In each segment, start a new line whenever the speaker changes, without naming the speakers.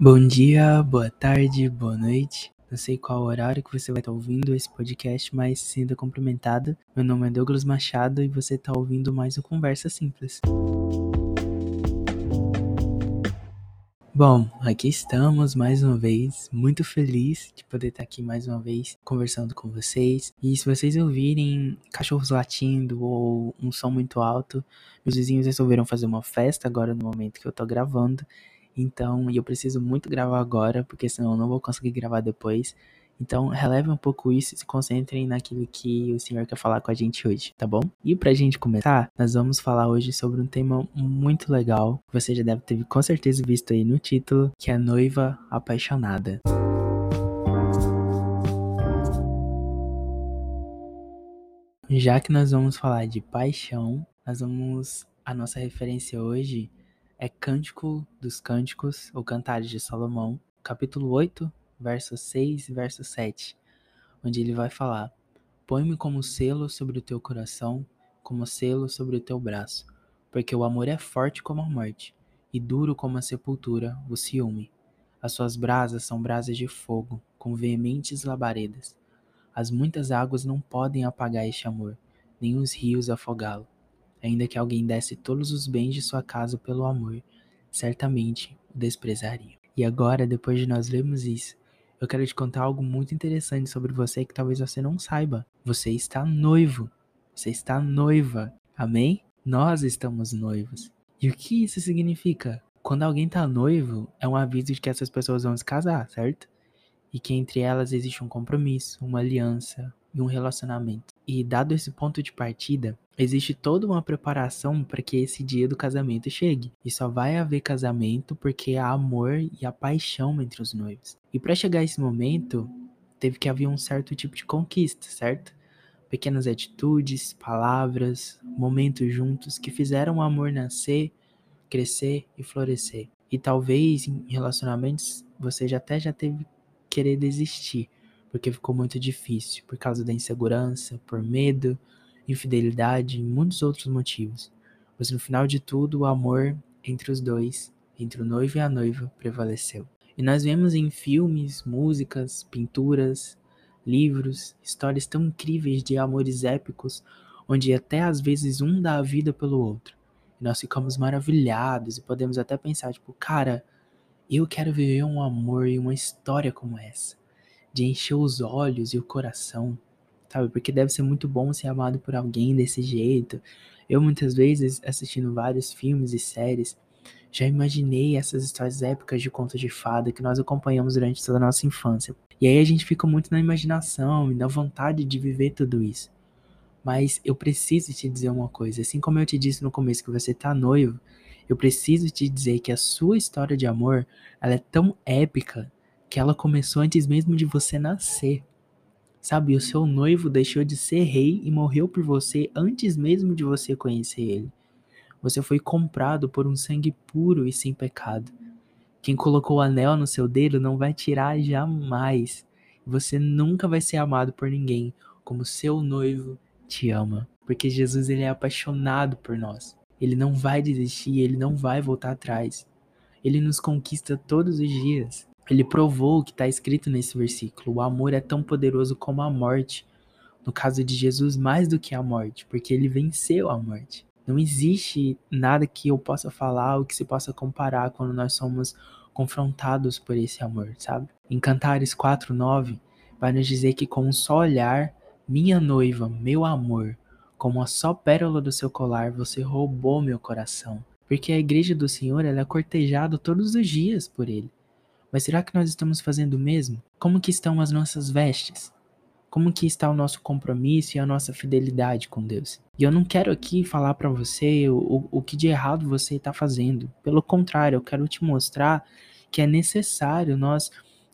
Bom dia, boa tarde, boa noite. Não sei qual horário que você vai estar ouvindo esse podcast, mas sinta cumprimentado. Meu nome é Douglas Machado e você está ouvindo mais um Conversa Simples. Bom, aqui estamos mais uma vez, muito feliz de poder estar aqui mais uma vez conversando com vocês. E se vocês ouvirem cachorros latindo ou um som muito alto, meus vizinhos resolveram fazer uma festa agora no momento que eu tô gravando. Então, e eu preciso muito gravar agora, porque senão eu não vou conseguir gravar depois. Então, releve um pouco isso e se concentrem naquilo que o Senhor quer falar com a gente hoje, tá bom? E pra gente começar, nós vamos falar hoje sobre um tema muito legal, que você já deve ter com certeza visto aí no título, que é Noiva Apaixonada. Já que nós vamos falar de paixão, nós vamos. A nossa referência hoje é Cântico dos Cânticos, ou Cantares de Salomão, capítulo 8, verso 6 e verso 7, onde ele vai falar: Põe-me como selo sobre o teu coração, como selo sobre o teu braço, porque o amor é forte como a morte, e duro como a sepultura o ciúme. As suas brasas são brasas de fogo, com veementes labaredas. As muitas águas não podem apagar este amor, nem os rios afogá-lo. Ainda que alguém desse todos os bens de sua casa pelo amor, certamente o desprezaria. E agora, depois de nós lermos isso, eu quero te contar algo muito interessante sobre você que talvez você não saiba. Você está noivo. Você está noiva. Amém? Nós estamos noivos. E o que isso significa? Quando alguém está noivo, é um aviso de que essas pessoas vão se casar, certo? E que entre elas existe um compromisso, uma aliança e um relacionamento. E dado esse ponto de partida, existe toda uma preparação para que esse dia do casamento chegue. E só vai haver casamento porque há amor e a paixão entre os noivos. E para chegar a esse momento, teve que haver um certo tipo de conquista, certo? Pequenas atitudes, palavras, momentos juntos que fizeram o amor nascer, crescer e florescer. E talvez em relacionamentos você já até já teve querer desistir, porque ficou muito difícil, por causa da insegurança, por medo, infidelidade e muitos outros motivos. Mas no final de tudo, o amor entre os dois, entre o noivo e a noiva, prevaleceu. E nós vemos em filmes, músicas, pinturas, livros, histórias tão incríveis de amores épicos, onde até às vezes um dá a vida pelo outro. E nós ficamos maravilhados e podemos até pensar, tipo, cara, eu quero viver um amor e uma história como essa, de encher os olhos e o coração sabe? Porque deve ser muito bom ser amado por alguém desse jeito. Eu muitas vezes assistindo vários filmes e séries, já imaginei essas histórias épicas de contos de fada que nós acompanhamos durante toda a nossa infância. E aí a gente fica muito na imaginação e na vontade de viver tudo isso. Mas eu preciso te dizer uma coisa, assim como eu te disse no começo que você tá noivo, eu preciso te dizer que a sua história de amor, ela é tão épica que ela começou antes mesmo de você nascer. Sabe, o seu noivo deixou de ser rei e morreu por você antes mesmo de você conhecer ele. Você foi comprado por um sangue puro e sem pecado. Quem colocou o anel no seu dedo não vai tirar jamais. Você nunca vai ser amado por ninguém como seu noivo te ama, porque Jesus ele é apaixonado por nós. Ele não vai desistir, ele não vai voltar atrás. Ele nos conquista todos os dias. Ele provou o que está escrito nesse versículo: o amor é tão poderoso como a morte. No caso de Jesus, mais do que a morte, porque ele venceu a morte. Não existe nada que eu possa falar ou que se possa comparar quando nós somos confrontados por esse amor, sabe? Em Cantares 4:9 vai nos dizer que com um só olhar, minha noiva, meu amor, como a só pérola do seu colar, você roubou meu coração. Porque a igreja do Senhor ela é cortejada todos os dias por ele. Mas será que nós estamos fazendo o mesmo? Como que estão as nossas vestes? Como que está o nosso compromisso e a nossa fidelidade com Deus? E eu não quero aqui falar para você o, o que de errado você está fazendo. Pelo contrário, eu quero te mostrar que é necessário nós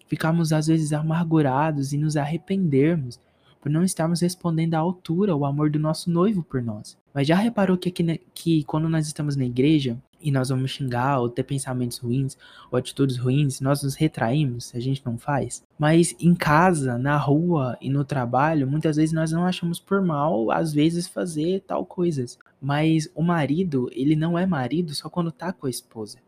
ficarmos às vezes amargurados e nos arrependermos por não estarmos respondendo à altura o amor do nosso noivo por nós. Mas já reparou que, aqui, que quando nós estamos na igreja, e nós vamos xingar ou ter pensamentos ruins ou atitudes ruins, nós nos retraímos, a gente não faz. Mas em casa, na rua e no trabalho, muitas vezes nós não achamos por mal, às vezes, fazer tal coisas. Mas o marido, ele não é marido só quando tá com a esposa.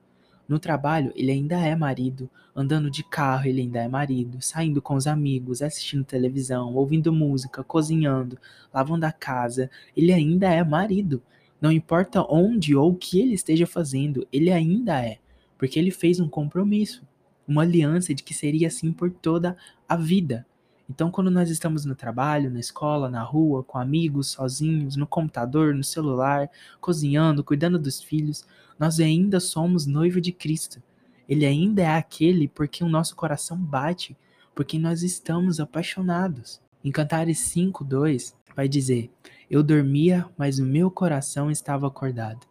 No trabalho, ele ainda é marido, andando de carro, ele ainda é marido, saindo com os amigos, assistindo televisão, ouvindo música, cozinhando, lavando a casa, ele ainda é marido. Não importa onde ou o que ele esteja fazendo, ele ainda é, porque ele fez um compromisso, uma aliança de que seria assim por toda a vida. Então, quando nós estamos no trabalho, na escola, na rua, com amigos, sozinhos, no computador, no celular, cozinhando, cuidando dos filhos, nós ainda somos noivo de Cristo. Ele ainda é aquele por quem o nosso coração bate, porque nós estamos apaixonados. Em Cantares 5:2 vai dizer: Eu dormia, mas o meu coração estava acordado.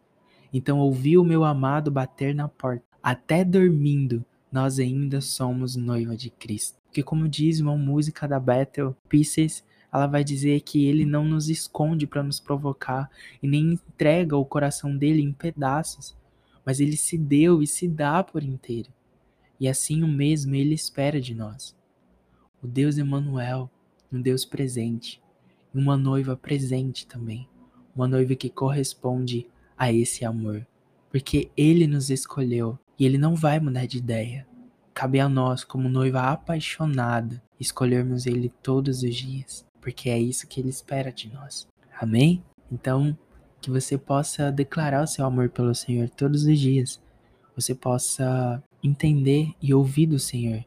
Então ouvi o meu amado bater na porta. Até dormindo, nós ainda somos noiva de Cristo. Porque como diz uma música da Battle Pieces, ela vai dizer que ele não nos esconde para nos provocar e nem entrega o coração dele em pedaços, mas ele se deu e se dá por inteiro. E assim o mesmo ele espera de nós. O Deus Emanuel, um Deus presente, uma noiva presente também, uma noiva que corresponde a esse amor, porque ele nos escolheu e ele não vai mudar de ideia. Cabe a nós, como noiva apaixonada, escolhermos ele todos os dias porque é isso que ele espera de nós. Amém? Então, que você possa declarar o seu amor pelo Senhor todos os dias. Você possa entender e ouvir do Senhor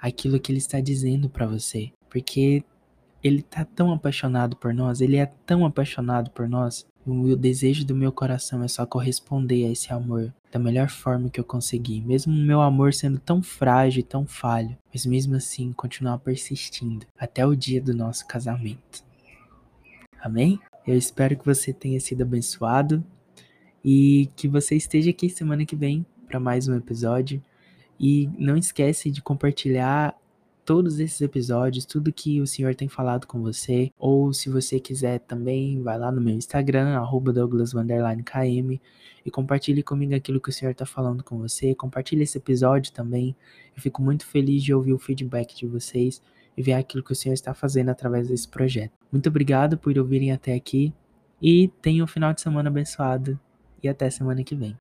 aquilo que ele está dizendo para você, porque ele está tão apaixonado por nós, ele é tão apaixonado por nós. O desejo do meu coração é só corresponder a esse amor da melhor forma que eu conseguir, mesmo o meu amor sendo tão frágil e tão falho, mas mesmo assim continuar persistindo até o dia do nosso casamento. Amém? Eu espero que você tenha sido abençoado e que você esteja aqui semana que vem para mais um episódio. E não esquece de compartilhar todos esses episódios, tudo que o Senhor tem falado com você, ou se você quiser também, vai lá no meu Instagram, @douglas_km e compartilhe comigo aquilo que o Senhor está falando com você. Compartilhe esse episódio também. Eu fico muito feliz de ouvir o feedback de vocês e ver aquilo que o Senhor está fazendo através desse projeto. Muito obrigado por ouvirem até aqui e tenham um final de semana abençoado e até semana que vem.